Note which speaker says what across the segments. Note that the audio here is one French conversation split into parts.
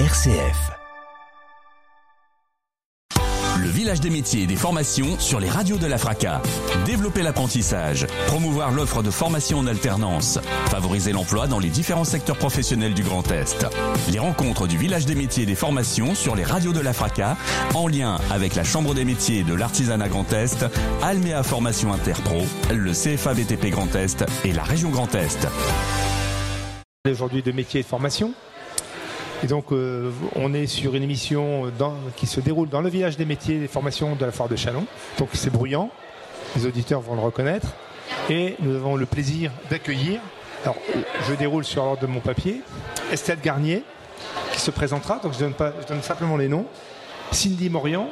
Speaker 1: RCF.
Speaker 2: Le village des métiers et des formations sur les radios de la FRACA. Développer l'apprentissage, promouvoir l'offre de formation en alternance, favoriser l'emploi dans les différents secteurs professionnels du Grand Est. Les rencontres du village des métiers et des formations sur les radios de la FRACA, en lien avec la Chambre des métiers et de l'artisanat Grand Est, Almea Formation Interpro, le CFA BTP Grand Est et la région Grand Est.
Speaker 3: Aujourd'hui de métiers et de formation. Et donc, euh, on est sur une émission dans- qui se déroule dans le village des métiers des formations de la foire de Chalon. Donc, c'est bruyant. Les auditeurs vont le reconnaître. Et nous avons le plaisir d'accueillir. Alors, euh, je déroule sur l'ordre de mon papier. Estelle Garnier, qui se présentera. Donc, je donne, simplement les noms. Cindy Morian,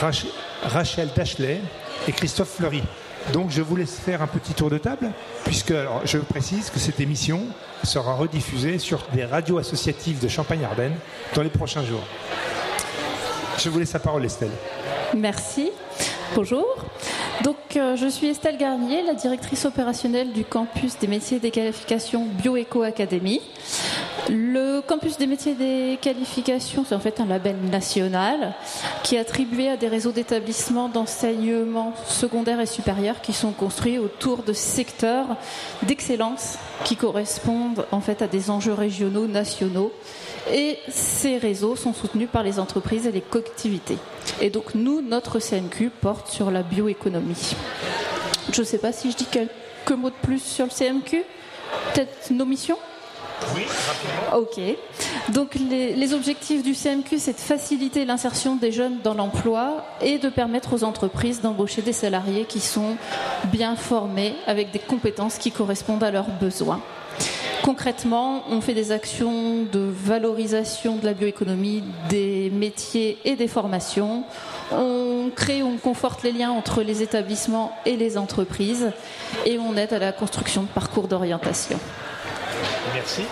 Speaker 3: Rach- Rachel Dachelet et Christophe Fleury. Donc je vous laisse faire un petit tour de table, puisque je précise que cette émission sera rediffusée sur des radios associatives de Champagne-Ardenne dans les prochains jours. Je vous laisse la parole, Estelle.
Speaker 4: Merci. Bonjour. Donc, euh, je suis Estelle Garnier, la directrice opérationnelle du campus des métiers et des qualifications Bioéco Academy. Le campus des métiers et des qualifications, c'est en fait un label national qui est attribué à des réseaux d'établissements d'enseignement secondaire et supérieur qui sont construits autour de secteurs d'excellence qui correspondent en fait à des enjeux régionaux, nationaux. Et ces réseaux sont soutenus par les entreprises et les collectivités. Et donc nous, notre CMQ porte sur la bioéconomie. Je ne sais pas si je dis quelques mots de plus sur le CMQ. Peut-être nos missions?
Speaker 3: Oui, rapidement.
Speaker 4: Ok. Donc les, les objectifs du CMQ, c'est de faciliter l'insertion des jeunes dans l'emploi et de permettre aux entreprises d'embaucher des salariés qui sont bien formés avec des compétences qui correspondent à leurs besoins. Concrètement, on fait des actions de valorisation de la bioéconomie, des métiers et des formations. On crée, on conforte les liens entre les établissements et les entreprises et on aide à la construction de parcours d'orientation.
Speaker 3: Merci.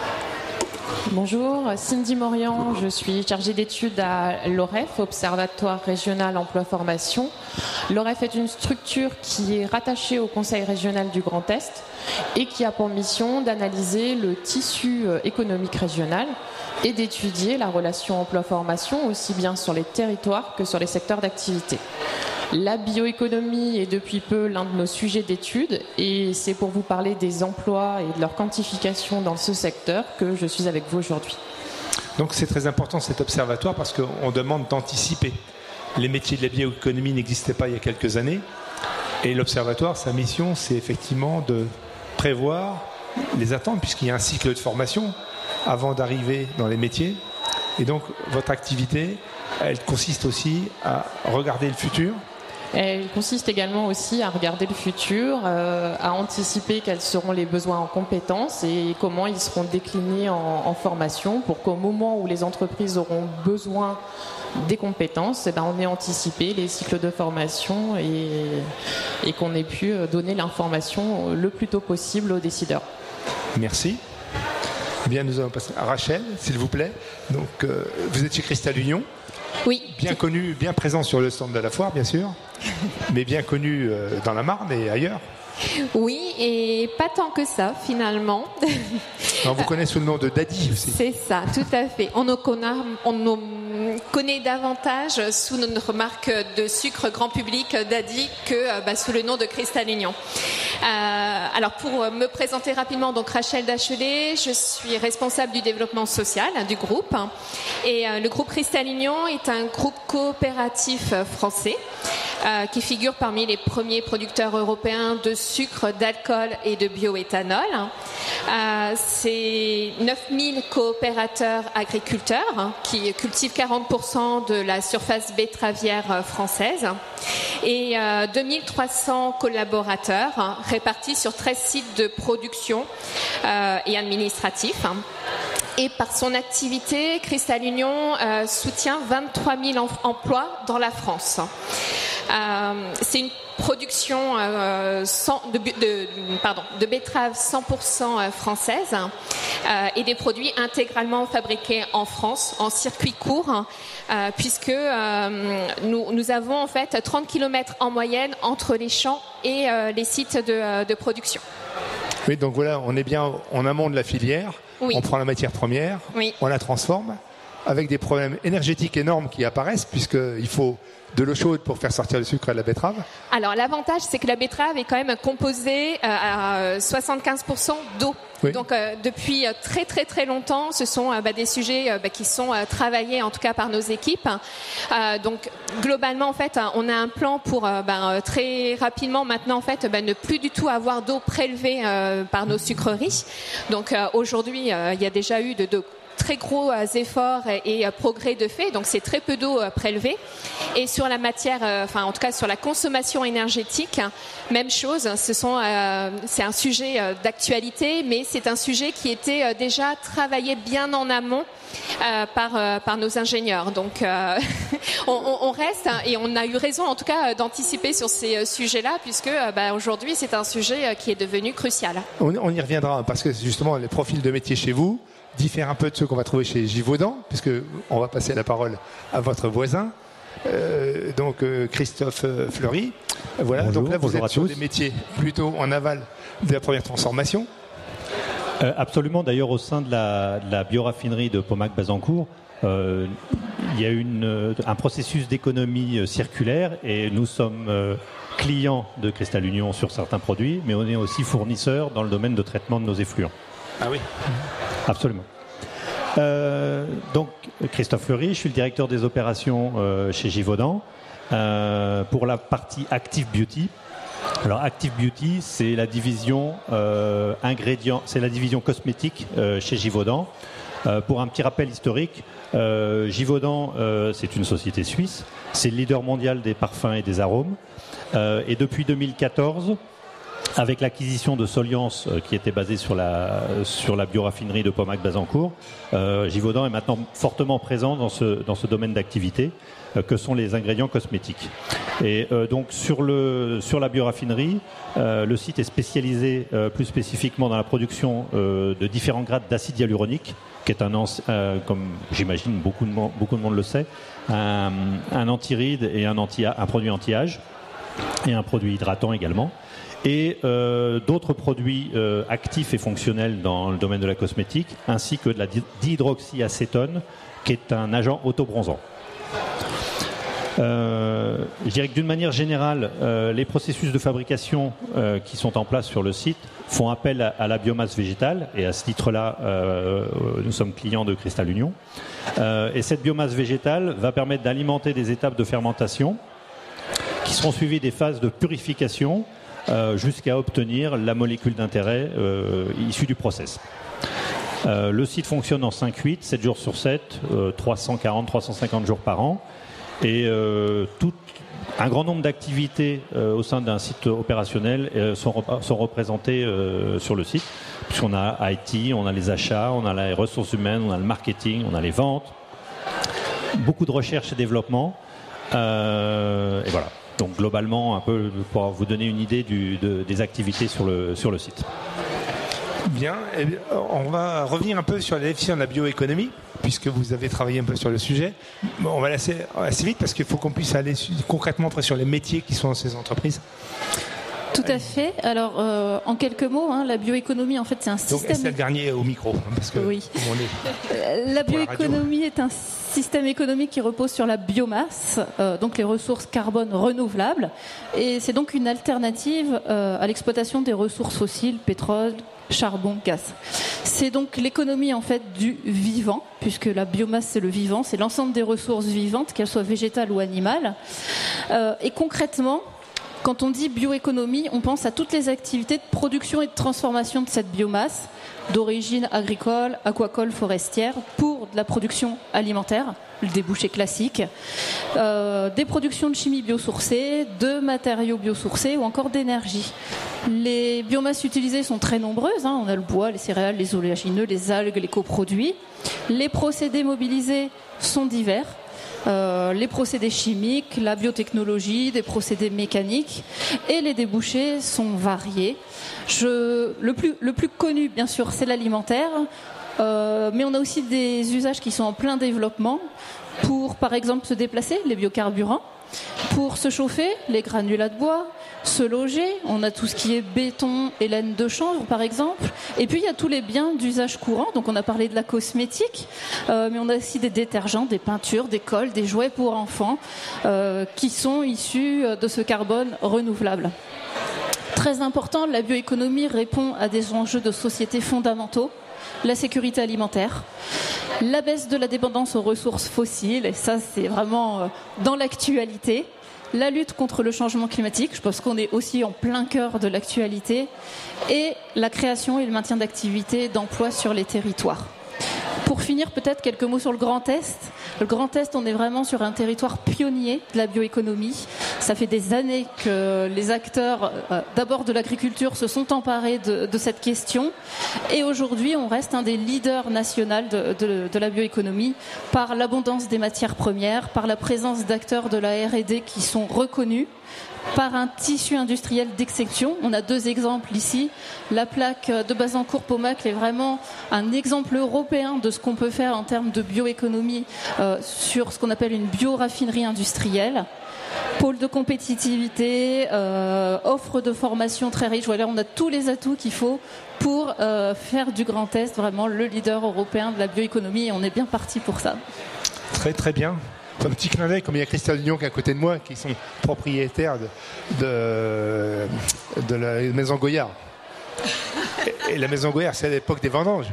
Speaker 5: Bonjour, Cindy Morian, je suis chargée d'études à l'OREF, Observatoire régional emploi formation. L'OREF est une structure qui est rattachée au Conseil régional du Grand Est et qui a pour mission d'analyser le tissu euh, économique régional et d'étudier la relation emploi-formation aussi bien sur les territoires que sur les secteurs d'activité. La bioéconomie est depuis peu l'un de nos sujets d'étude et c'est pour vous parler des emplois et de leur quantification dans ce secteur que je suis avec vous aujourd'hui.
Speaker 3: Donc c'est très important cet observatoire parce qu'on demande d'anticiper. Les métiers de la bioéconomie n'existaient pas il y a quelques années. Et l'observatoire, sa mission, c'est effectivement de prévoir les attentes, puisqu'il y a un cycle de formation avant d'arriver dans les métiers. Et donc votre activité, elle consiste aussi à regarder le futur.
Speaker 5: Elle consiste également aussi à regarder le futur, euh, à anticiper quels seront les besoins en compétences et comment ils seront déclinés en, formation pour qu'au moment où les entreprises auront besoin des compétences, eh ben, on ait anticipé les cycles de formation et, et qu'on ait pu euh, donner l'information le plus tôt possible aux décideurs.
Speaker 3: Merci. Bien, nous allons passer à Rachel, s'il vous plaît. Donc, euh, vous êtes chez Cristal Union,
Speaker 4: Oui,
Speaker 3: bien connu, bien présent sur le stand de la foire, bien sûr, mais bien connu euh, dans la Marne et ailleurs.
Speaker 6: Oui, et pas tant que ça finalement.
Speaker 3: On vous connaît sous le nom de Daddy aussi.
Speaker 6: C'est ça, tout à fait. On nous connaît, on nous connaît davantage sous notre marque de sucre grand public Daddy que euh, bah, sous le nom de Cristal Union. Euh, alors pour me présenter rapidement, donc Rachel Dachelet, je suis responsable du développement social hein, du groupe. Et euh, le groupe Cristal Union est un groupe coopératif français euh, qui figure parmi les premiers producteurs européens de sucre, d'alcool et de bioéthanol. Euh, c'est 9000 coopérateurs agriculteurs qui cultivent 40% de la surface betteravière française et euh, 2300 collaborateurs répartis sur 13 sites de production euh, et administratifs. Hein. Et par son activité, Cristal Union euh, soutient 23 000 em- emplois dans la France. Euh, c'est une production euh, de, betteraves 100% française et des produits intégralement fabriqués en France en circuit court euh, puisque nous, avons en fait 30 km en moyenne entre les champs et les sites de production.
Speaker 3: Oui, donc voilà, on est bien en amont de la filière.
Speaker 6: Oui.
Speaker 3: On prend la matière première,
Speaker 6: Oui.
Speaker 3: on la transforme avec des problèmes énergétiques énormes qui apparaissent, puisqu'il faut de l'eau chaude pour faire sortir le sucre à la betterave
Speaker 6: Alors l'avantage, c'est que la betterave est quand même composée euh, à 75% d'eau. Donc euh, depuis très très très longtemps, ce sont bah, des sujets bah, qui sont travaillés en tout cas par nos équipes. donc globalement en fait, on a un plan pour bah, très rapidement maintenant en fait ne plus du tout avoir d'eau prélevée par nos sucreries. Donc aujourd'hui, il y a déjà eu de, de très gros euh, efforts et euh, progrès de fait, donc c'est très peu d'eau euh, prélevée. Et sur la matière, enfin en tout cas sur la consommation énergétique, même chose. Sont, c'est un sujet d'actualité, mais c'est un sujet qui était déjà travaillé bien en amont. par, par nos ingénieurs. Donc on, reste hein, et on a eu raison en tout cas d'anticiper sur ces sujets-là puisque bah, aujourd'hui c'est un sujet qui est devenu crucial.
Speaker 3: On, on, y reviendra parce que justement les profils de métier chez vous, diffère un peu de ceux qu'on va trouver chez Givaudan, puisque on va passer la parole à votre voisin. Euh, donc euh, Christophe euh, Fleury. Voilà, donc là vous êtes sur des métiers plutôt en aval de la première transformation.
Speaker 1: absolument, d'ailleurs au sein de la, bioraffinerie de Pomac-Bazancourt, il y a une, un processus d'économie circulaire et nous sommes clients de Cristal Union sur certains produits, mais on est aussi fournisseur dans le domaine de traitement de nos effluents.
Speaker 3: Ah oui
Speaker 1: Absolument. Euh, donc, Christophe Fleury, je suis le directeur des opérations euh, chez Givaudan euh, pour la partie Active Beauty. Alors, Active Beauty, c'est la division c'est la division cosmétique chez Givaudan. pour un petit rappel historique, Givaudan, c'est une société suisse, c'est le leader mondial des parfums et des arômes. et depuis 2014, avec l'acquisition de Soliance, euh, qui était basée sur la, sur la bioraffinerie de Pomac-Bazancourt, euh, Givaudan est maintenant fortement présent dans ce, dans ce domaine d'activité, euh, que sont les ingrédients cosmétiques. Et donc sur, le, sur la bioraffinerie, le site est spécialisé plus spécifiquement dans la production de différents grades d'acide hyaluronique, qui est un, comme j'imagine beaucoup de, beaucoup de monde le sait, un, un antiride et un, anti, un produit anti-âge, et un produit hydratant également et euh, d'autres produits euh, actifs et fonctionnels dans le domaine de la cosmétique, ainsi que de la dihydroxyacétone, qui est un agent autobronzant. Euh, je dirais que d'une manière générale, euh, les processus de fabrication euh, qui sont en place sur le site font appel à, à la biomasse végétale, et à ce titre-là, nous sommes clients de Cristal Union. et cette biomasse végétale va permettre d'alimenter des étapes de fermentation qui seront suivies des phases de purification euh, jusqu'à obtenir la molécule d'intérêt euh, issue du process. Euh, le site fonctionne en 5-8, 7 jours sur 7, 340-350 jours par an. Et tout, un grand nombre d'activités au sein d'un site opérationnel sont, sont, représentées sur le site, puisqu'on a IT, on a les achats, on a les ressources humaines, on a le marketing, on a les ventes, beaucoup de recherche et développement. et voilà. Donc globalement, un peu pour vous donner une idée des activités sur le, sur le site.
Speaker 3: Bien, eh on va revenir un peu sur la définition de la bioéconomie, puisque vous avez travaillé un peu sur le sujet. on va aller assez vite parce qu'il faut qu'on puisse aller concrètement sur les métiers qui sont dans ces entreprises.
Speaker 4: Tout à fait. Alors, euh, en quelques mots, hein, la bioéconomie, en fait, c'est un système.
Speaker 3: Donc, Garnier au micro, hein, parce que
Speaker 4: oui. Euh, la bioéconomie est un système économique qui repose sur la biomasse, euh, donc les ressources carbone renouvelables, et c'est donc une alternative à l'exploitation des ressources fossiles, pétrole, charbon, gaz. C'est donc l'économie en fait du vivant, puisque la biomasse c'est le vivant, c'est l'ensemble des ressources vivantes, qu'elles soient végétales ou animales. et concrètement, quand on dit bioéconomie, on pense à toutes les activités de production et de transformation de cette biomasse d'origine agricole, aquacole, forestière pour de la production alimentaire, le débouché classique, euh, des productions de chimie biosourcée, de matériaux biosourcés ou encore d'énergie. Les biomasses utilisées sont très nombreuses. Hein. On a le bois, les céréales, les oléagineux, les algues, les coproduits. Les procédés mobilisés sont divers. Euh, les procédés chimiques, la biotechnologie, des procédés mécaniques, et les débouchés sont variés. le, plus, le plus connu, bien sûr, c'est l'alimentaire, euh, mais on a aussi des usages qui sont en plein développement pour, par exemple, se déplacer, les biocarburants, Pour se chauffer, les granulats de bois, se loger, on a tout ce qui est béton et laine de chanvre par exemple. Et puis il y a tous les biens d'usage courant, donc on a parlé de la cosmétique, euh, mais on a aussi des détergents, des peintures, des cols, des jouets pour enfants euh, qui sont issus de ce carbone renouvelable. Très important, la bioéconomie répond à des enjeux de société fondamentaux la sécurité alimentaire, la baisse de la dépendance aux ressources fossiles, et ça c'est vraiment euh, dans l'actualité, la lutte contre le changement climatique, je pense qu'on est aussi en plein cœur de l'actualité, et la création et le maintien d'activités d'emplois sur les territoires. Pour finir, peut-être quelques mots sur le Grand Est. Le Grand Est, on est vraiment sur un territoire pionnier de la bioéconomie. Ça fait des années que les acteurs, euh, d'abord de l'agriculture, se sont emparés de, cette question. Et aujourd'hui, on reste un des leaders nationaux de, de la bioéconomie par l'abondance des matières premières, par la présence d'acteurs de la R&D qui sont reconnus par un tissu industriel d'exception. On a deux exemples ici. La plaque de Bazancourt-Pomac est vraiment un exemple européen de ce qu'on peut faire en termes de bioéconomie euh, sur ce qu'on appelle une bioraffinerie industrielle. Pôle de compétitivité, euh, offre de formation très riche. Voilà, on a tous les atouts qu'il faut pour euh, faire du Grand Est vraiment le leader européen de la bioéconomie et on est bien parti pour ça.
Speaker 3: Très très bien un petit clin d'œil, comme il y a Christelle Lyon qui est à côté de moi, qui sont propriétaires de, de, la maison Goyard. Et, la maison Goyard, c'est à l'époque des vendanges.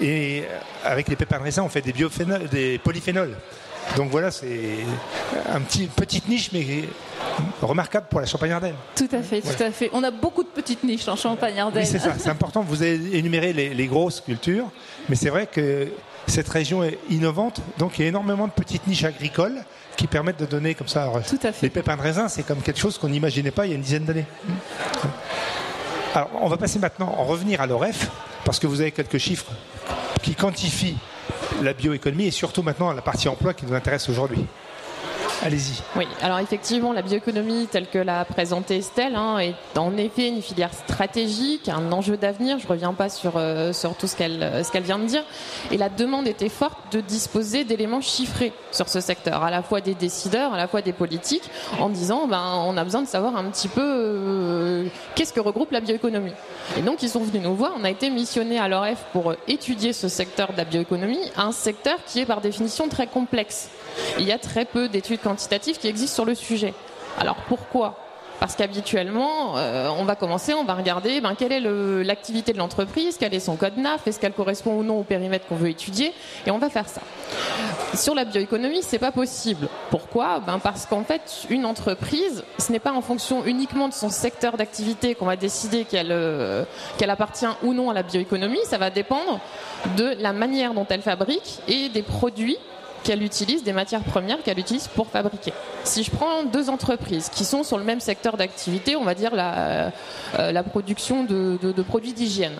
Speaker 3: Et, avec les pépins de raisin, on fait des, biophénols, des polyphénols. Donc voilà, c'est un petit, petite niche, mais remarquable pour la Champagne-Ardenne.
Speaker 4: Tout à fait, tout à fait. On a beaucoup de petites niches en Champagne-Ardenne.
Speaker 3: Oui, c'est ça, c'est important. Vous avez énuméré les, les grosses cultures, mais c'est vrai que cette région est innovante, donc il y a énormément de petites niches agricoles qui permettent de donner comme ça.
Speaker 4: Tout à fait.
Speaker 3: Les pépins de raisin, c'est comme quelque chose qu'on n'imaginait pas il y a une dizaine d'années. Alors, on va passer maintenant, en revenir à l'OREF, parce que vous avez quelques chiffres qui quantifient la bioéconomie et surtout maintenant la partie emploi qui nous intéresse aujourd'hui. Allez-y.
Speaker 5: Oui, alors effectivement, la bioéconomie telle que l'a présentée Estelle hein, est en effet une filière stratégique, un enjeu d'avenir. Je ne reviens pas sur, euh, tout ce qu'elle ce qu'elle vient de dire. Et la demande était forte de disposer d'éléments chiffrés sur ce secteur, à la fois des décideurs, à la fois des politiques, en disant ben, on a besoin de savoir un petit peu euh, qu'est-ce que regroupe la bioéconomie. Et donc ils sont venus nous voir. On a été missionné à l'ORF pour étudier ce secteur de la bioéconomie, un secteur qui est par définition très complexe. Il y a très peu d'études quantitatives qui existent sur le sujet. Alors pourquoi? Parce qu'habituellement, euh, on va commencer, on va regarder ben, quelle est l'activité de l'entreprise, quel est son code NAF, est-ce qu'elle correspond ou non au périmètre qu'on veut étudier, et on va faire ça. Sur la bioéconomie, c'est pas possible. Pourquoi? Ben Parce qu'en fait, une entreprise, ce n'est pas en fonction uniquement de son secteur d'activité qu'on va décider qu'elle euh, qu'elle appartient ou non à la bioéconomie, ça va dépendre de la manière dont elle fabrique et des produits qu'elle utilise, des matières premières qu'elle utilise pour fabriquer. Si je prends deux entreprises qui sont sur le même secteur d'activité, on va dire la, euh, la production de, produits d'hygiène.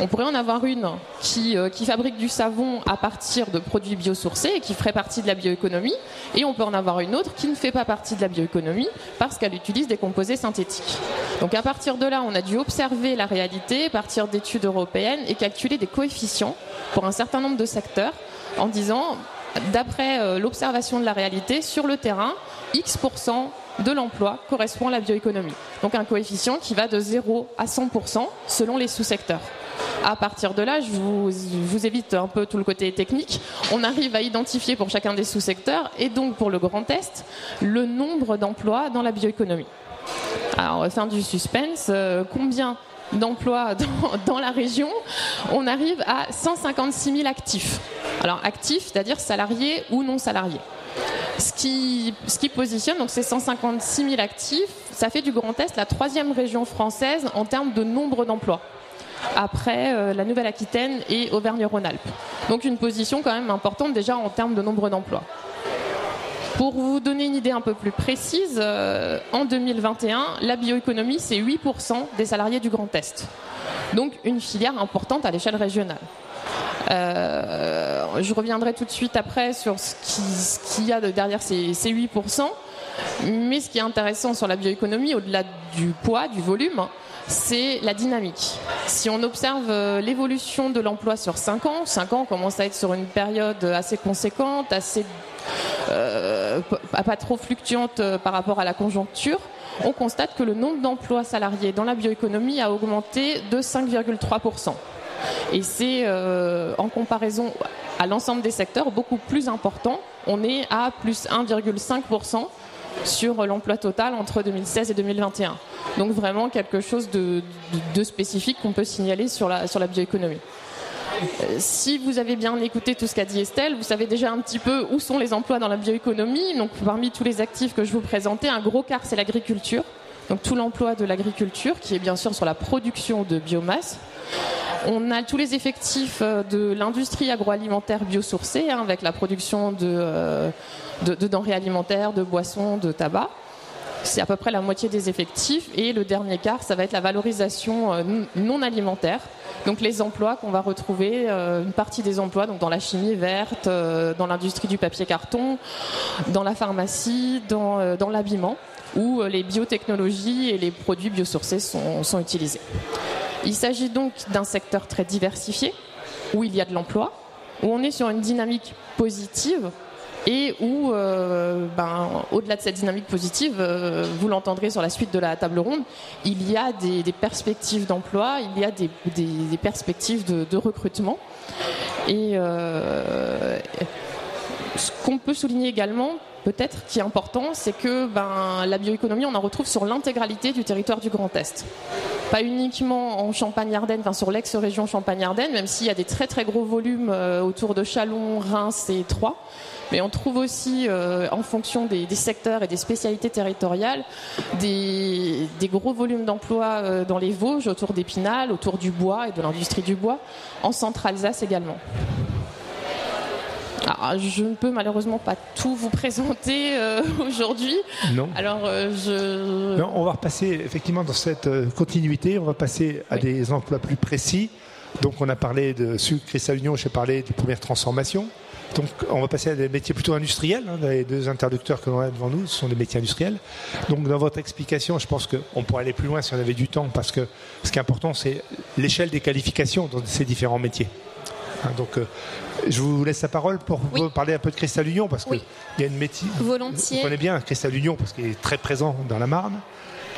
Speaker 5: On pourrait en avoir une qui, euh, qui, fabrique du savon à partir de produits biosourcés et qui ferait partie de la bioéconomie. Et on peut en avoir une autre qui ne fait pas partie de la bioéconomie parce qu'elle utilise des composés synthétiques. Donc à partir de là, on a dû observer la réalité, partir d'études européennes et calculer des coefficients pour un certain nombre de secteurs en disant d'après euh, l'observation de la réalité sur le terrain, X% de l'emploi correspond à la bioéconomie. Donc un coefficient qui va de 0 à 100% selon les sous-secteurs. À partir de là, je vous, évite un peu tout le côté technique. On arrive à identifier pour chacun des sous-secteurs et donc pour le Grand Est le nombre d'emplois dans la bioéconomie. Alors, sein du suspense, euh, combien d'emplois dans, la région, on arrive à 156 000 actifs. Alors actifs, c'est-à-dire salariés ou non salariés. Ce qui, ce qui positionne, donc ces 156 000 actifs, ça fait du Grand Est la troisième région française en termes de nombre d'emplois après euh, la Nouvelle-Aquitaine et Auvergne-Rhône-Alpes. Donc une position quand même importante déjà en termes de nombre d'emplois. Pour vous donner une idée un peu plus précise, euh, en 2021, la bioéconomie, c'est 8% des salariés du Grand Est. Donc une filière importante à l'échelle régionale. Euh, je reviendrai tout de suite après sur ce qu'il y a derrière ces, 8%. Mais ce qui est intéressant sur la bioéconomie, au-delà du poids, du volume, c'est la dynamique. Si on observe euh, l'évolution de l'emploi sur 5 ans, 5 ans commence à être sur une période assez conséquente, assez pas trop fluctuante par rapport à la conjoncture, on constate que le nombre d'emplois salariés dans la bioéconomie a augmenté de 5,3%. Et c'est en comparaison à l'ensemble des secteurs beaucoup plus important. On est à plus 1,5% sur l'emploi total entre 2016 et 2021. Donc vraiment quelque chose de, spécifique qu'on peut signaler sur la, sur la bioéconomie. Euh, si vous avez bien écouté tout ce qu'a dit Estelle, vous savez déjà un petit peu où sont les emplois dans la bioéconomie. Donc parmi tous les actifs que je vous présentais, un gros quart c'est l'agriculture. Donc tout l'emploi de l'agriculture qui est bien sûr sur la production de biomasse. On a tous les effectifs euh, de l'industrie agroalimentaire biosourcée hein, avec la production euh, de, denrées alimentaires, de boissons, de tabac. C'est à peu près la moitié des effectifs. Et le dernier quart, ça va être la valorisation euh, non alimentaire. Donc les emplois qu'on va retrouver, euh, une partie des emplois donc dans la chimie verte, euh, dans l'industrie du papier carton, dans la pharmacie, dans, l'habillement, où les biotechnologies et les produits biosourcés sont, sont utilisés. Il s'agit donc d'un secteur très diversifié, où il y a de l'emploi, où on est sur une dynamique positive et où, euh, ben, au-delà de cette dynamique positive, euh, vous l'entendrez sur la suite de la table ronde, il y a des, perspectives d'emploi, il y a des, perspectives de, recrutement. Et euh, ce qu'on peut souligner également, peut-être qui est important, c'est que ben, la bioéconomie, on en retrouve sur l'intégralité du territoire du Grand Est. Pas uniquement en Champagne-Ardenne, enfin sur l'ex-région Champagne-Ardenne, même s'il y a des très très gros volumes autour de Chalon, Reims et Troyes. Mais on trouve aussi, euh, en fonction des, secteurs et des spécialités territoriales, des, gros volumes d'emplois euh, dans les Vosges, autour d'Épinal, autour du bois et de l'industrie du bois, en Centre-Alsace également. je ne peux malheureusement pas tout vous présenter euh, aujourd'hui.
Speaker 3: Non.
Speaker 5: Alors, je.
Speaker 3: Non, on va repasser effectivement dans cette continuité. On va passer à des emplois plus précis. Donc, on a parlé de sucre Cristal Union. J'ai parlé des premières transformations. Donc on va passer à des métiers plutôt industriels. Hein, les deux interlocuteurs que l'on a devant nous ce sont des métiers industriels. Donc dans votre explication, je pense qu'on pourrait aller plus loin si on avait du temps, parce que ce qui est important, c'est l'échelle des qualifications dans ces différents métiers. Hein, donc euh, je vous laisse la parole pour parler un peu de Cristal Union, parce qu'il y a une métier.
Speaker 6: Volontiers.
Speaker 3: Vous connaissez bien Cristal Union, parce qu'il est très présent dans la Marne.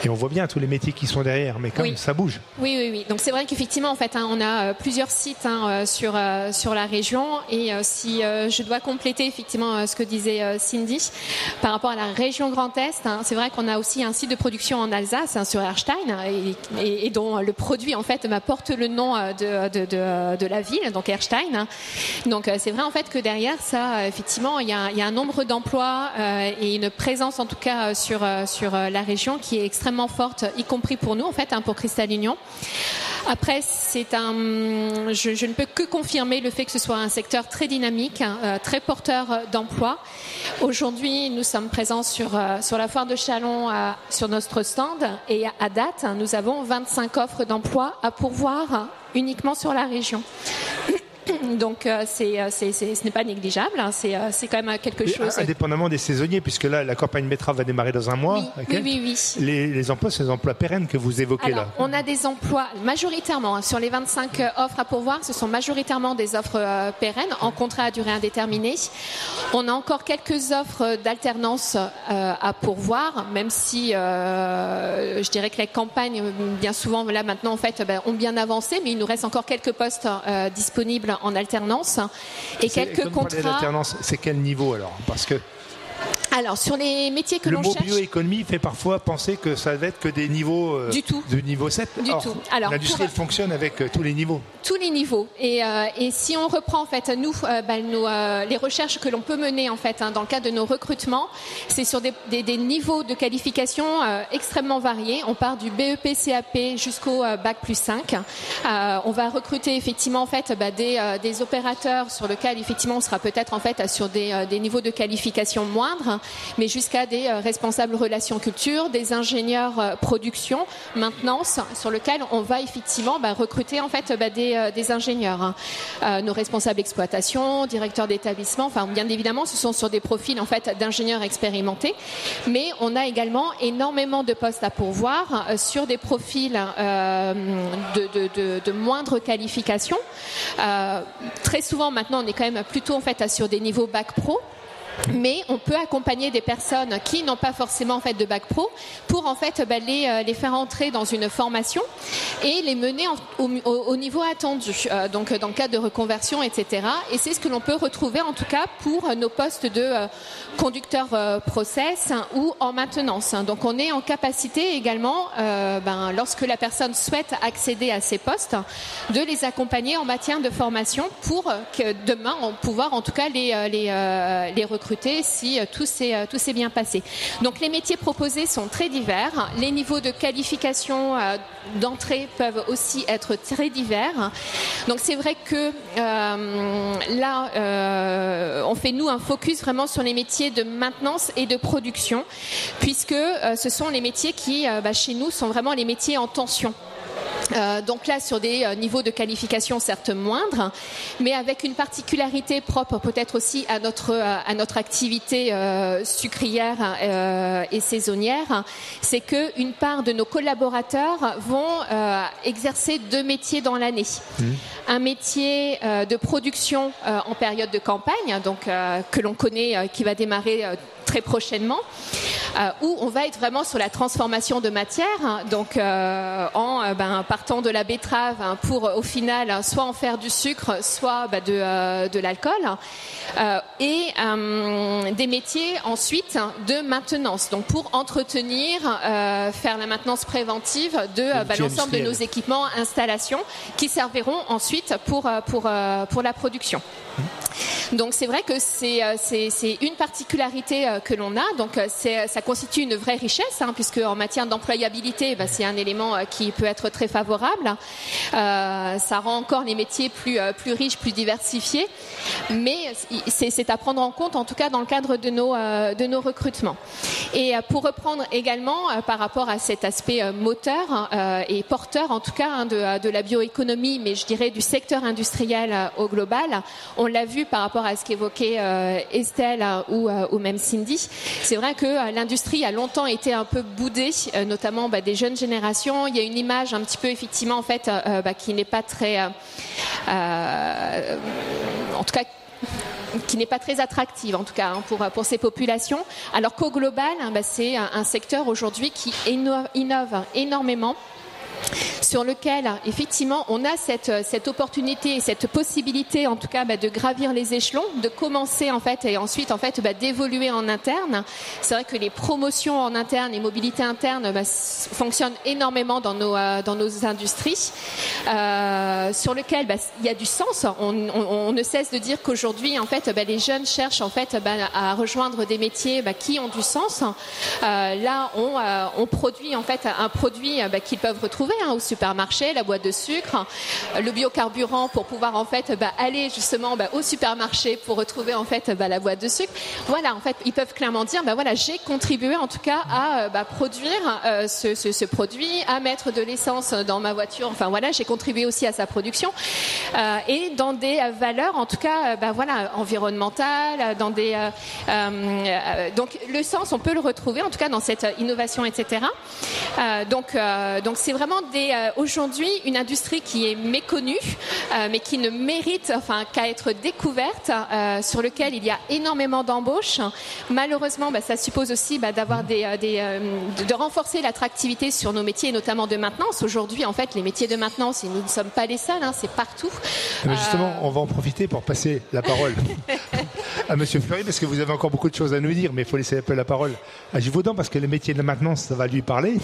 Speaker 3: Et on voit bien tous les métiers qui sont derrière, mais quand ça bouge.
Speaker 6: Oui, oui, oui. Donc c'est vrai qu'effectivement, en fait, hein, on a euh, plusieurs sites hein, euh, sur euh, sur la région. Et si je dois compléter effectivement ce que disait Cindy par rapport à la région Grand Est, hein, c'est vrai qu'on a aussi un site de production en Alsace sur Erstein et, dont le produit en fait porte le nom de, de, de, la ville, donc Erstein. Donc c'est vrai en fait que derrière ça, effectivement, il y a, il y a un nombre d'emplois et une présence en tout cas sur sur la région qui est extrêmement extrêmement forte, y compris pour nous, en fait, hein, pour Cristal Union. Après, c'est un, je, ne peux que confirmer le fait que ce soit un secteur très dynamique, hein, euh, très porteur d'emplois. Aujourd'hui, nous sommes présents sur, euh, sur la foire de Chalon, sur notre stand, et à date, nous avons 25 offres d'emploi à pourvoir uniquement sur la région. Donc euh, euh, c'est, ce n'est pas négligeable, hein. euh, c'est, quand même quelque chose.
Speaker 3: Indépendamment des saisonniers, puisque là la campagne betterave va démarrer dans un mois.
Speaker 6: Oui, oui, oui,
Speaker 3: Les, emplois, c'est des emplois pérennes que vous évoquez là.
Speaker 6: On a des emplois majoritairement hein, sur les 25 offres à pourvoir, ce sont majoritairement des offres pérennes en contrat à durée indéterminée. On a encore quelques offres d'alternance à pourvoir, même si je dirais que les campagnes, bien souvent là maintenant en fait, ben, ont bien avancé, mais il nous reste encore quelques postes disponibles en alternance et quelques contrats.
Speaker 3: C'est quel niveau alors? Parce que
Speaker 6: alors, sur les métiers que l'on cherche.
Speaker 3: Le mot bioéconomie fait parfois penser que ça va être que des niveaux. Euh,
Speaker 6: du tout.
Speaker 3: De niveau 7.
Speaker 6: Du tout. Alors,
Speaker 3: l'industrie fonctionne avec euh, tous les niveaux.
Speaker 6: Tous les niveaux. Et, euh, et si on reprend, en fait, nous, bah, nos, les recherches que l'on peut mener, en fait, hein, dans le cadre de nos recrutements, c'est sur des, des, niveaux de qualification extrêmement variés. On part du BEP, CAP jusqu'au Bac plus 5. on va recruter, effectivement, en fait, bah, des, des opérateurs sur lesquels, effectivement, on sera peut-être, en fait, sur des, des niveaux de qualification mais jusqu'à des euh, responsables relations culture, des ingénieurs euh, production, maintenance, sur lequel on va effectivement bah, recruter en fait bah, euh, des, ingénieurs. Hein. nos responsables exploitation, directeurs d'établissement, enfin bien évidemment, ce sont sur des profils en fait d'ingénieurs expérimentés, mais on a également énormément de postes à pourvoir sur des profils de, moindre qualification. très souvent maintenant, on est quand même plutôt en fait sur des niveaux bac pro mais on peut accompagner des personnes qui n'ont pas forcément en fait de bac pro pour en fait bah, les, euh, les, faire entrer dans une formation et les mener au, niveau attendu, euh, donc dans le cadre de reconversion, etc. Et c'est ce que l'on peut retrouver en tout cas pour nos postes de euh, conducteur process ou en maintenance. Donc on est en capacité également, ben, lorsque la personne souhaite accéder à ces postes, de les accompagner en matière de formation pour que demain on pouvoir en tout cas les, les, les recruter si euh, euh, tout s'est bien passé. Donc les métiers proposés sont très divers. Les niveaux de qualification euh, d'entrée peuvent aussi être très divers. Donc c'est vrai que là, on fait nous un focus vraiment sur les métiers de maintenance et de production, puisque ce sont les métiers qui, bah, chez nous, sont vraiment les métiers en tension. Euh, donc là, sur des euh, niveaux de qualification certes moindres, mais avec une particularité propre peut-être aussi à notre, euh, à notre activité sucrière et saisonnière, c'est qu'une part de nos collaborateurs vont exercer deux métiers dans l'année. Mmh. Un métier de production en période de campagne, donc que l'on connaît, qui va démarrer très prochainement, euh, où on va être vraiment sur la transformation de matière, hein, donc euh, en euh, ben, partant de la betterave hein, pour au final soit en faire du sucre, soit bah, de, de l'alcool, et des métiers ensuite de maintenance, donc pour entretenir, faire la maintenance préventive de bah, l'ensemble de nos équipements, installations, qui serviront ensuite pour, pour, pour la production. Donc c'est vrai que c'est une particularité que l'on a. Donc ça constitue une vraie richesse, hein, puisque en matière d'employabilité, bah, c'est un élément qui peut être très favorable. Euh, ça rend encore les métiers plus, riches, plus diversifiés. Mais c'est à prendre en compte, en tout cas dans le cadre de nos, recrutements. Et pour reprendre également par rapport à cet aspect moteur et porteur, en tout cas, hein, de, la bioéconomie, mais je dirais du secteur industriel au global, l'a vu par rapport à ce qu'évoquait euh, Estelle hein, ou, euh, ou, même Cindy. C'est vrai que euh, l'industrie a longtemps été un peu boudée, notamment bah, des jeunes générations. Il y a une image un petit peu effectivement en fait bah, qui n'est pas très, en tout cas qui n'est pas très attractive en tout cas hein, pour, pour ces populations, alors qu'au global, hein, bah, c'est un, secteur aujourd'hui qui innove énormément sur lequel effectivement on a cette, cette opportunité et cette possibilité en tout cas bah, de gravir les échelons, de commencer en fait et ensuite en fait bah, d'évoluer en interne. C'est vrai que les promotions en interne et mobilité interne bah, fonctionnent énormément dans nos, euh, industries, euh, sur lequel il y a du sens. On, ne cesse de dire qu'aujourd'hui en fait les jeunes cherchent en fait à rejoindre des métiers qui ont du sens. Euh, là on, euh, on, produit en fait un produit qu'ils peuvent retrouver hein, au supermarché, la boîte de sucre, le biocarburant pour pouvoir en fait bah, aller justement bah, au supermarché pour retrouver en fait bah, la boîte de sucre. Voilà, en fait, ils peuvent clairement dire, bah voilà, j'ai contribué en tout cas à euh, produire euh, ce, produit, à mettre de l'essence dans ma voiture. Enfin voilà, j'ai contribué aussi à sa production euh, et dans des valeurs, en tout cas, voilà, environnementales, dans des donc le sens, on peut le retrouver en tout cas dans cette innovation, etc. donc donc c'est vraiment des aujourd'hui une industrie qui est méconnue, euh, mais qui ne mérite enfin, qu'à être découverte, euh, sur lequel il y a énormément d'embauches. Malheureusement, bah, ça suppose aussi bah, d'avoir des, euh, des de renforcer l'attractivité sur nos métiers, notamment de maintenance. Aujourd'hui, en fait, les métiers de maintenance, nous ne sommes pas les seuls, hein, c'est partout.
Speaker 3: justement, on va en profiter pour passer la parole à Monsieur Fleury, parce que vous avez encore beaucoup de choses à nous dire, mais il faut laisser un peu la parole à Givaudan, parce que les métiers de la maintenance, ça va lui parler.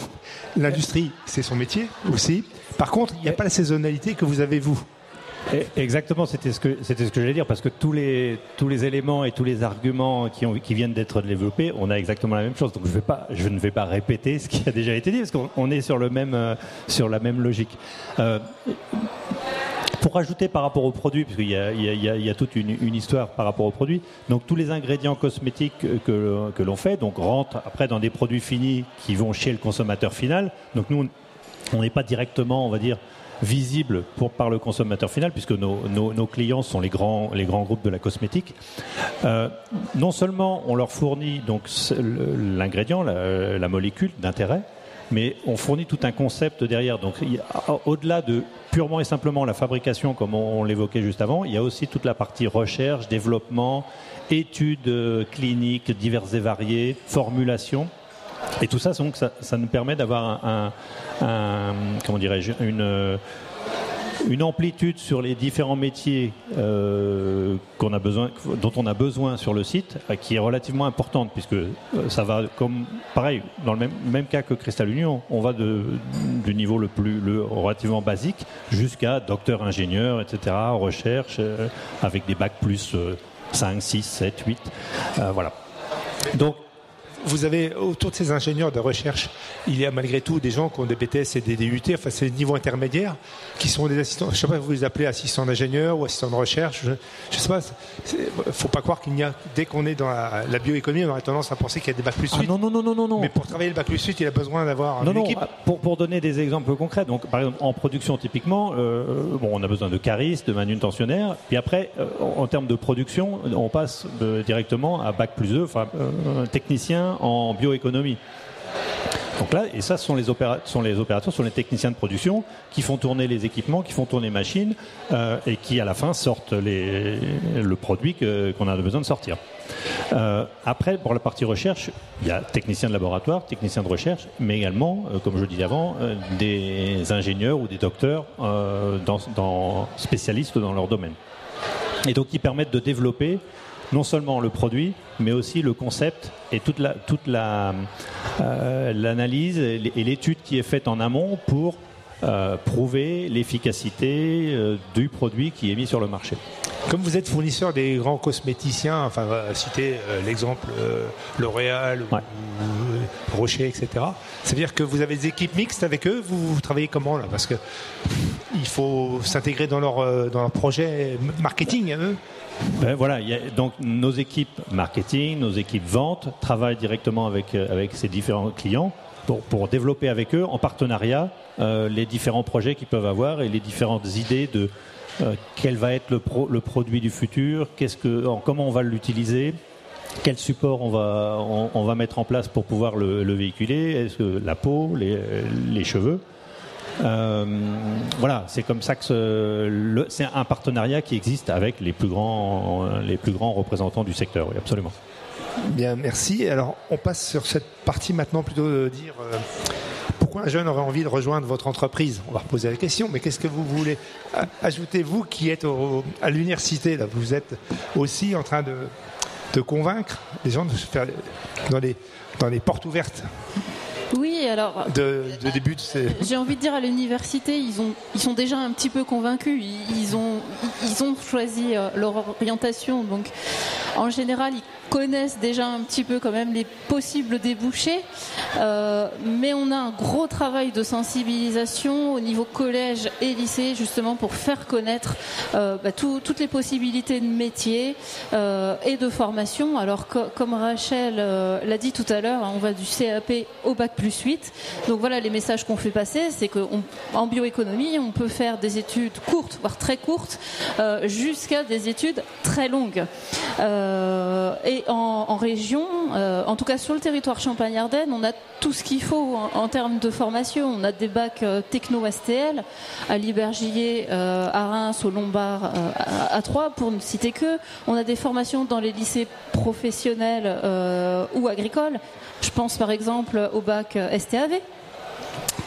Speaker 3: L'industrie, c'est son métier aussi. Par contre, il n'y a pas la saisonnalité que vous avez vous.
Speaker 1: Exactement, c'était ce que c'était ce que j'allais dire parce que tous les tous les éléments et tous les arguments qui viennent d'être développés, on a exactement la même chose. Donc je vais pas je ne vais pas répéter ce qui a déjà été dit parce qu'on est sur le même euh, sur la même logique. Euh, pour rajouter par rapport aux produits, parce qu'il y, y, y a, toute une, une, histoire par rapport aux produits, donc tous les ingrédients cosmétiques que, que l'on fait donc rentrent après dans des produits finis qui vont chez le consommateur final. Donc nous, on n'est pas directement, on va dire, visible par le consommateur final, puisque nos, clients sont les grands, groupes de la cosmétique. Euh, non seulement on leur fournit donc l'ingrédient, la, molécule d'intérêt, mais on fournit tout un concept derrière. Donc, au-delà de purement et simplement la fabrication, comme on, l'évoquait juste avant, il y a aussi toute la partie recherche, développement, études euh, cliniques diverses et variées, formulation. Et tout ça, donc, ça, nous permet d'avoir un, comment dirais-je, une une amplitude sur les différents métiers euh, dont on a besoin sur le site, euh, qui est relativement importante, puisque euh, ça va comme pareil dans le même, même cas que Cristal Union, on va du niveau le plus le relativement basique jusqu'à docteur ingénieur, etc. Recherche avec des bacs plus 5, 6, 7, 8, voilà. Donc
Speaker 3: vous avez autour de ces ingénieurs de recherche, il y a malgré tout des gens qui ont des BTS et des DUT, enfin c'est des niveaux intermédiaires, qui sont des assistants. Je ne sais pas si vous les appelez assistants d'ingénieur ou assistants de recherche. Je, ne sais pas. Il faut pas croire qu'il y a dès qu'on est dans la, bioéconomie, on aurait tendance à penser qu'il y a des bacs plus 8.
Speaker 1: Ah non non non non non.
Speaker 3: Mais pour travailler le bac plus 8, il a besoin d'avoir
Speaker 1: une équipe. Pour pour donner des exemples concrets, donc par exemple en production typiquement, euh, bon on a besoin de caristes, de manutentionnaires, puis après euh, en, termes de production, on passe directement à bac plus 2, enfin euh, en bioéconomie. Donc là, et ça, ce sont les, sont les opérateurs, sont les techniciens de production qui font tourner les équipements, qui font tourner les machines euh, et qui, à la fin, sortent le produit qu'on a besoin de sortir. Euh, après, pour la partie recherche, il y a techniciens de laboratoire, techniciens de recherche, mais également, euh, comme je le disais avant, des ingénieurs ou des docteurs dans, spécialistes dans leur domaine. Et donc, qui permettent de développer non seulement le produit, mais aussi le concept et toute la toute la euh, l'analyse et l'étude qui est faite en amont pour euh, prouver l'efficacité euh, du produit qui est mis sur le marché.
Speaker 3: Comme vous êtes fournisseur des grands cosméticiens, enfin citer l'exemple L'Oréal ou, Rocher, etc. Ça veut dire que vous avez des équipes mixtes avec eux. Vous, travaillez comment là? Parce que il faut s'intégrer dans leur dans leur projet marketing à eux.
Speaker 1: Ben voilà, donc nos équipes marketing, nos équipes vente travaillent directement avec, euh, avec ces différents clients pour, pour développer avec eux en partenariat euh, les différents projets qu'ils peuvent avoir et les différentes idées de euh, quel va être le, le produit du futur, qu'est-ce que, comment on va l'utiliser, quel support on va, on, va mettre en place pour pouvoir le, le véhiculer, est-ce que la peau, les, les cheveux. Euh, voilà, c'est comme ça que c'est un partenariat qui existe avec les plus grands, les plus grands représentants du secteur. Oui, absolument.
Speaker 3: Bien, merci. Alors, on passe sur cette partie maintenant plutôt de dire euh, pourquoi un jeune aurait envie de rejoindre votre entreprise? On va reposer la question, mais qu'est-ce que vous voulez? Ajouter, vous qui êtes à l'université là, Vous êtes aussi en train de, de convaincre les gens de se faire dans les, dans les portes ouvertes?
Speaker 4: Oui, alors.
Speaker 3: De, début
Speaker 4: J'ai envie de dire à l'université, ils, ont, ils sont déjà un petit peu convaincus. Ils, ont, ils ont choisi euh, leur orientation. Donc, en général, ils connaissent déjà un petit peu quand même les possibles débouchés, euh, mais on a un gros travail de sensibilisation au niveau collège et lycée justement pour faire connaître euh, bah, toutes les possibilités de métier euh, et de formation. Alors comme Rachel l'a dit tout à l'heure, on va du CAP au bac plus 8. Donc voilà les messages qu'on fait passer, c'est qu'en bioéconomie, on peut faire des études courtes, voire très courtes, jusqu'à des études très longues. et en, région, euh, en tout cas sur le territoire Champagne-Ardenne, on a tout ce qu'il faut en, termes de formation. On a des bacs euh, techno-STL à Libergillier, euh, à Reims, au Lombard, à, à, Troyes, pour ne citer que. On a des formations dans les lycées professionnels ou agricoles. Je pense par exemple au bac STAV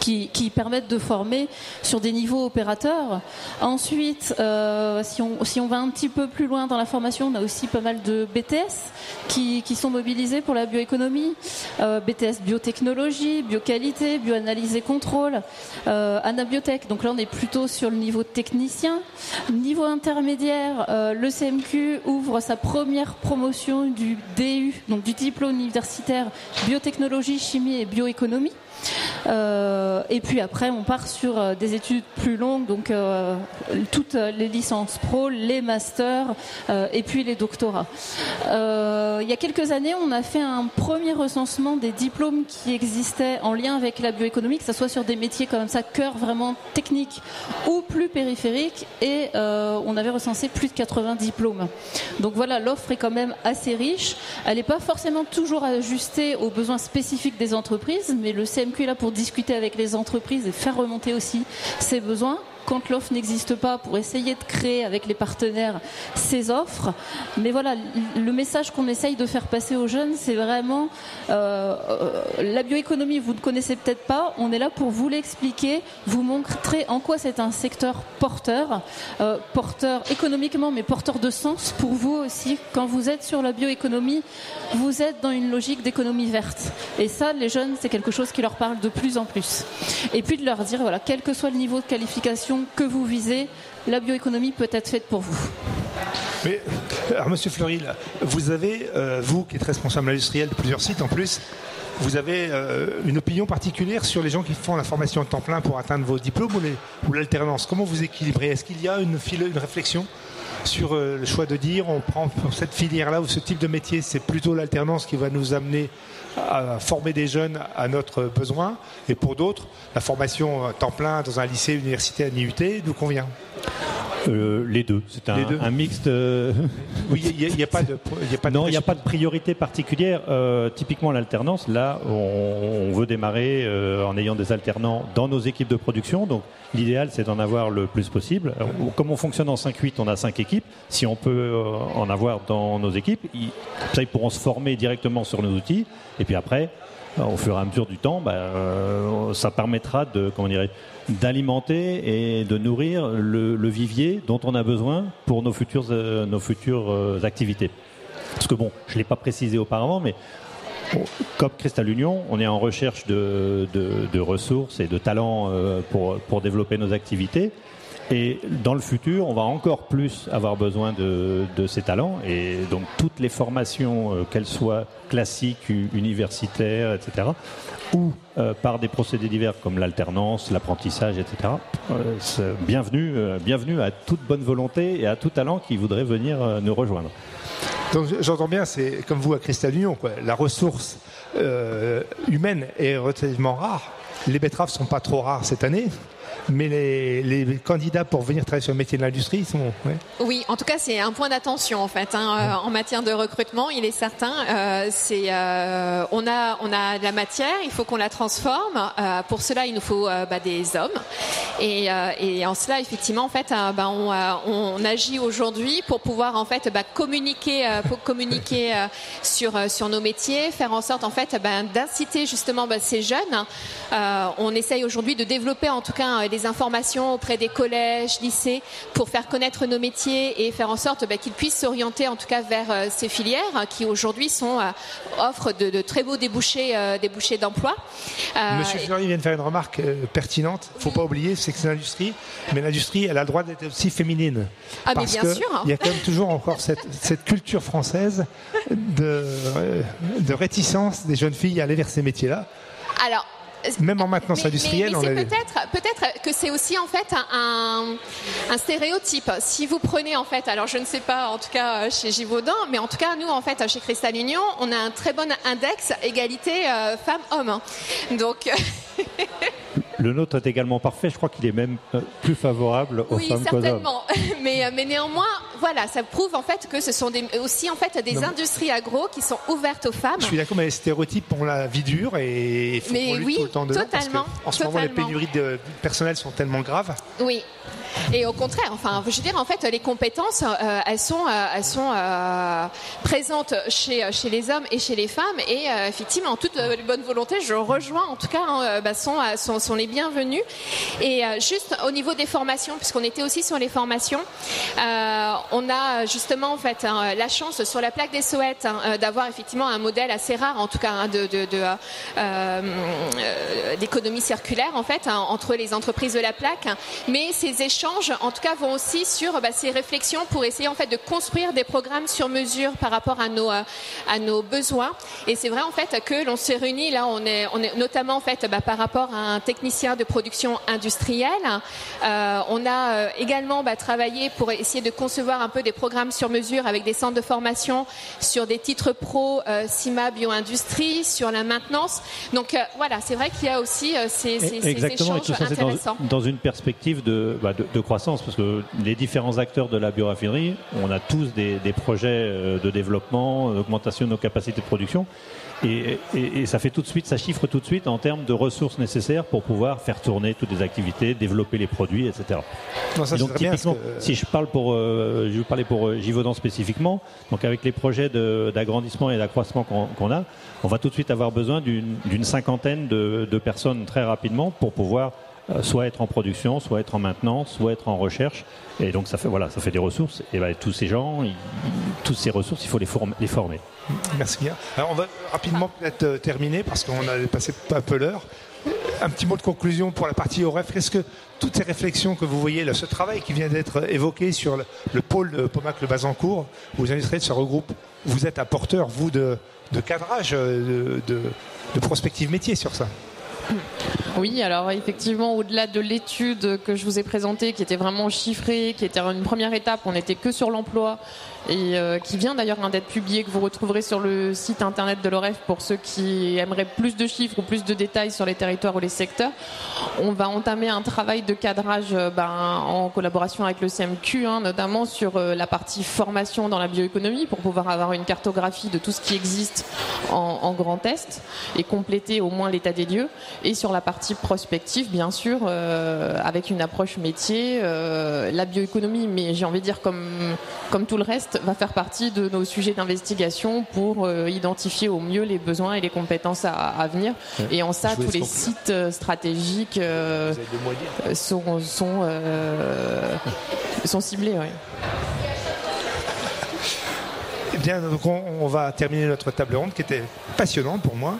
Speaker 4: qui, permettent de former sur des niveaux opérateurs. Ensuite, euh, si, on, va un petit peu plus loin dans la formation, on a aussi pas mal de BTS qui, sont mobilisés pour la bioéconomie, euh, BTS biotechnologie, bioqualité, bioanalyse et contrôle, euh, anabiotech. Donc là, on est plutôt sur le niveau technicien. Niveau intermédiaire, le CMQ ouvre sa première promotion du DU, donc du diplôme universitaire biotechnologie, chimie et bioéconomie. Euh, et puis après, on part sur euh, des études plus longues, donc euh, toutes les licences pro, les masters et puis les doctorats. il y a quelques années, on a fait un premier recensement des diplômes qui existaient en lien avec la bioéconomie, que ce soit sur des métiers comme ça, cœur vraiment technique ou plus périphérique, et on avait recensé plus de 80 diplômes. Donc voilà, l'offre est quand même assez riche. Elle n'est pas forcément toujours ajustée aux besoins spécifiques des entreprises, mais le CM Est là pour discuter avec les entreprises et faire remonter aussi ses besoins quand l'offre n'existe pas pour essayer de créer avec les partenaires ces offres. Mais voilà, le message qu'on essaye de faire passer aux jeunes, c'est vraiment euh, la bioéconomie, vous ne connaissez peut-être pas, on est là pour vous l'expliquer, vous montrer en quoi c'est un secteur porteur, euh, porteur économiquement, mais porteur de sens pour vous aussi. Quand vous êtes sur la bioéconomie, vous êtes dans une logique d'économie verte. Et ça, les jeunes, c'est quelque chose qui leur parle de plus en plus. Et puis de leur dire, voilà, quel que soit le niveau de qualification, que vous visez, la bioéconomie peut être faite pour vous.
Speaker 3: Alors, Monsieur Fleury, vous avez, euh, vous qui êtes responsable industriel de plusieurs sites en plus, vous avez euh, une opinion particulière sur les gens qui font la formation en temps plein pour atteindre vos diplômes ou l'alternance Comment vous équilibrez? Est-ce qu'il y a une, une réflexion sur euh, le choix de dire on prend pour cette filière-là ou ce type de métier, c'est plutôt l'alternance qui va nous amener à former des jeunes à notre besoin. Et pour d'autres, la formation temps plein dans un lycée, université à NIUT nous convient.
Speaker 1: Euh, les deux. C'est un, un, mixte.
Speaker 3: Oui, il n'y a, pas de.
Speaker 1: Y a pas de non, il n'y a pas de priorité particulière. Euh, typiquement, l'alternance, là, on, veut démarrer euh, en ayant des alternants dans nos équipes de production. Donc, l'idéal, c'est d'en avoir le plus possible. comme on fonctionne en 5-8, on a 5 équipes. Si on peut en avoir dans nos équipes, ils, ça, ils pourront se former directement sur nos outils. Et puis après, au fur et à mesure du temps, bah, ça permettra de, comment d'alimenter et de nourrir le, vivier dont on a besoin pour nos futures, euh, nos futures euh, activités. Parce que bon, je ne l'ai pas précisé auparavant, mais comme Cristal Union, on est en recherche de, de, ressources et de talents euh, pour, pour développer nos activités. Et dans le futur, on va encore plus avoir besoin de, ces talents. Et donc toutes les formations, qu'elles soient classiques, universitaires, etc., ou euh, par des procédés divers comme l'alternance, l'apprentissage, etc. Euh, bienvenue, euh, bienvenue à toute bonne volonté et à tout talent qui voudrait venir nous rejoindre.
Speaker 3: Donc j'entends bien, c'est comme vous à Cristal Union, quoi. la ressource humaine est relativement rare. Les betteraves sont pas trop rares cette année mais les, candidats pour venir travailler sur le métier de l'industrie sont.
Speaker 6: Oui, en tout cas, c'est un point d'attention en fait hein, euh, en matière de recrutement. Il est certain, euh, c'est euh, on a on a de la matière, il faut qu'on la transforme. pour cela, il nous faut bah, des hommes. Et, en cela, effectivement, en fait, bah, on, agit aujourd'hui pour pouvoir en fait bah, communiquer, communiquer sur sur nos métiers, faire en sorte en fait d'inciter justement ces jeunes. on essaye aujourd'hui de développer en tout cas informations auprès des collèges, lycées, pour faire connaître nos métiers et faire en sorte bah, qu'ils puissent s'orienter en tout cas vers euh, ces filières qui aujourd'hui sont euh, offrent de, très beaux débouchés, euh, débouchés d'emploi.
Speaker 3: Monsieur Fleury vient de faire une remarque pertinente. Il ne faut pas oublier, c'est que c'est l'industrie, mais l'industrie, elle a le droit d'être aussi féminine.
Speaker 6: Ah, mais bien sûr.
Speaker 3: Il y a quand même toujours encore cette, cette culture française de, de réticence des jeunes filles à aller vers ces métiers-là.
Speaker 6: Alors,
Speaker 3: même en maintenance industrielle,
Speaker 6: peut-être peut-être que c'est aussi en fait un, un, stéréotype. Si vous prenez en fait, alors je ne sais pas en tout cas chez Givaudan, mais en tout cas nous en fait chez Cristal Union, on a un très bon index égalité euh, femmes-hommes. Donc
Speaker 1: Le nôtre est également parfait. Je crois qu'il est même euh, plus favorable aux femmes qu'aux hommes. Oui,
Speaker 6: certainement. Mais, mais néanmoins, voilà, ça prouve en fait que ce sont des, aussi en fait des industries agro qui sont ouvertes aux femmes.
Speaker 3: Je suis d'accord, mais les stéréotypes ont la vie dure et il faut qu'on lutte tout le temps dedans.
Speaker 6: Totalement.
Speaker 3: En ce moment, les pénuries de personnel sont tellement graves.
Speaker 6: Oui. Et au contraire, enfin, je veux dire, en fait, les compétences, euh, elles sont, euh, elles sont euh, présentes chez, chez les hommes et chez les femmes. Et effectivement, en toute bonne volonté, je rejoins, en tout cas, hein, bah, sont, sont, sont, les bienvenus. Et juste au niveau des formations, puisqu'on était aussi sur les formations, on a justement, en fait, hein, la chance sur la plaque des Soettes hein, d'avoir effectivement un modèle assez rare, en tout cas, de, de, d'économie circulaire, en fait, entre les entreprises de la plaque. Mais ces échanges en tout cas, vont aussi sur bah, ces réflexions pour essayer en fait de construire des programmes sur mesure par rapport à nos euh, à nos besoins. Et c'est vrai en fait que l'on s'est réunis là, on est on est notamment en fait bah, par rapport à un technicien de production industrielle. Euh, on a euh, également bah, travaillé pour essayer de concevoir avoir un peu des programmes sur mesure avec des centres de formation sur des titres pro CIMA bioindustrie, sur la maintenance. Donc voilà, c'est vrai qu'il y a aussi ces, ces,
Speaker 1: Exactement,
Speaker 6: échanges
Speaker 1: et tout ça,
Speaker 6: intéressants.
Speaker 1: Dans, dans, une perspective de, bah, de, de, croissance, parce que les différents acteurs de la bioraffinerie, on a tous des, des projets de développement, d'augmentation de nos capacités de production. Et, et, et, ça fait tout de suite, ça chiffre tout de suite en termes de ressources nécessaires pour pouvoir faire tourner toutes les activités, développer les produits, etc.
Speaker 3: Non, ça,
Speaker 1: et donc typiquement, que... si je parle pour, euh, je vais parler pour euh, Givaudan spécifiquement, donc avec les projets d'agrandissement et d'accroissement qu'on qu a, on va tout de suite avoir besoin d'une cinquantaine de, de, personnes très rapidement pour pouvoir soit être en production, soit être en maintenance, soit être en recherche. Et donc ça fait voilà, ça fait des ressources. Et ben, tous ces gens, toutes ces ressources, il faut les, former.
Speaker 3: Merci bien. Alors on va rapidement peut-être terminer parce qu'on a passé un peu l'heure. Un petit mot de conclusion pour la partie OREF. Est-ce que toutes ces réflexions que vous voyez, ce travail qui vient d'être évoqué sur le, le pôle de Pomac le Bazancourt, où les industriels se regroupent, vous êtes apporteur, vous, de, cadrage, de, de, de prospective métier sur ça
Speaker 5: oui, alors effectivement, au-delà de l'étude que je vous ai présentée, qui était vraiment chiffrée, qui était une première étape, on n'était que sur l'emploi et euh, qui vient d'ailleurs d'être publié, que vous retrouverez sur le site internet de l'OREF pour ceux qui aimeraient plus de chiffres ou plus de détails sur les territoires ou les secteurs. On va entamer un travail de cadrage ben, en collaboration avec le CMQ, hein, notamment sur euh, la partie formation dans la bioéconomie pour pouvoir avoir une cartographie de tout ce qui existe en, Grand Est et compléter au moins l'état des lieux. Et sur la partie prospective, bien sûr, euh, avec une approche métier, euh, la bioéconomie, mais j'ai envie de dire comme tout le reste, va faire partie de nos sujets d'investigation pour euh, identifier au mieux les besoins et les compétences à, à venir. Ouais. Et en ça, tous les sites euh, stratégiques euh, sont, sont, sont, ciblés. Ouais.
Speaker 3: Eh bien, donc on, on, va terminer notre table ronde qui était passionnante pour moi.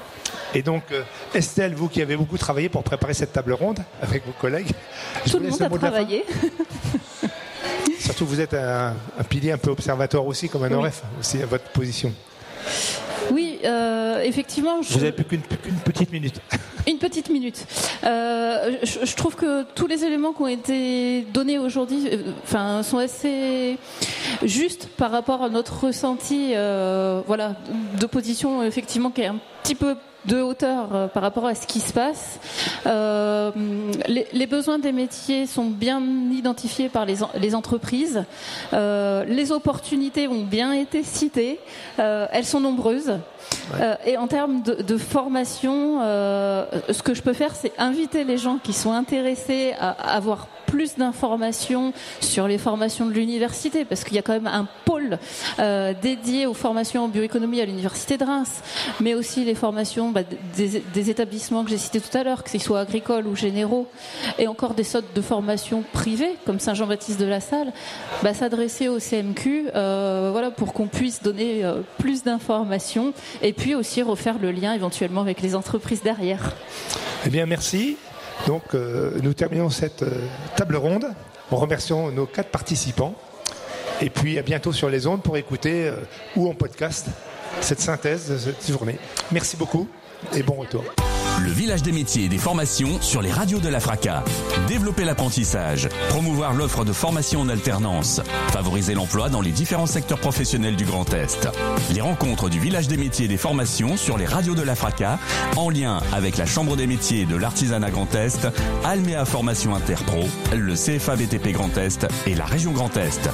Speaker 3: Et donc, Estelle, vous qui avez beaucoup travaillé pour préparer cette table ronde avec vos collègues,
Speaker 4: tout le monde a travaillé.
Speaker 3: Surtout, vous êtes un, un, pilier un peu observatoire aussi, comme un oui. OREF, aussi à votre position.
Speaker 4: Oui, euh, effectivement.
Speaker 3: Je... Vous avez plus qu'une qu petite minute.
Speaker 4: Une petite minute. Euh, je, je, trouve que tous les éléments qui ont été donnés aujourd'hui, enfin, sont assez justes par rapport à notre ressenti, euh, voilà, d'opposition effectivement qui est un petit peu de hauteur euh, par rapport à ce qui se passe. Euh, les, les, besoins des métiers sont bien identifiés par les, les entreprises. Euh, les opportunités ont bien été citées. Euh, elles sont nombreuses. Ouais. et en termes de, de formation, ce que je peux faire, c'est inviter les gens qui sont intéressés à avoir plus d'informations sur les formations de l'université, parce qu'il y a quand même un pôle euh, dédié aux formations en bioéconomie à l'université de Reims, mais aussi les formations bah, des, établissements que j'ai cités tout à l'heure, que ce soit agricoles ou généraux, et encore des sortes de formations privées, comme Saint-Jean-Baptiste de la Salle, bah, s'adresser au CMQ, euh, voilà, pour qu'on puisse donner euh, plus d'informations, et puis aussi refaire le lien éventuellement avec les entreprises derrière.
Speaker 3: Eh bien, merci. Donc euh, nous terminons cette euh, table ronde en remerciant nos quatre participants. Et puis à bientôt sur les ondes pour écouter euh, ou en podcast cette synthèse de cette journée. Merci beaucoup et bon retour.
Speaker 2: Le village des métiers et des formations sur les radios de la FRACA. Développer l'apprentissage, promouvoir l'offre de formation en alternance, favoriser l'emploi dans les différents secteurs professionnels du Grand Est. Les rencontres du village des métiers et des formations sur les radios de la FRACA, en lien avec la Chambre des métiers de l'artisanat Grand Est, Almea Formation Interpro, le CFA BTP Grand Est et la région Grand Est.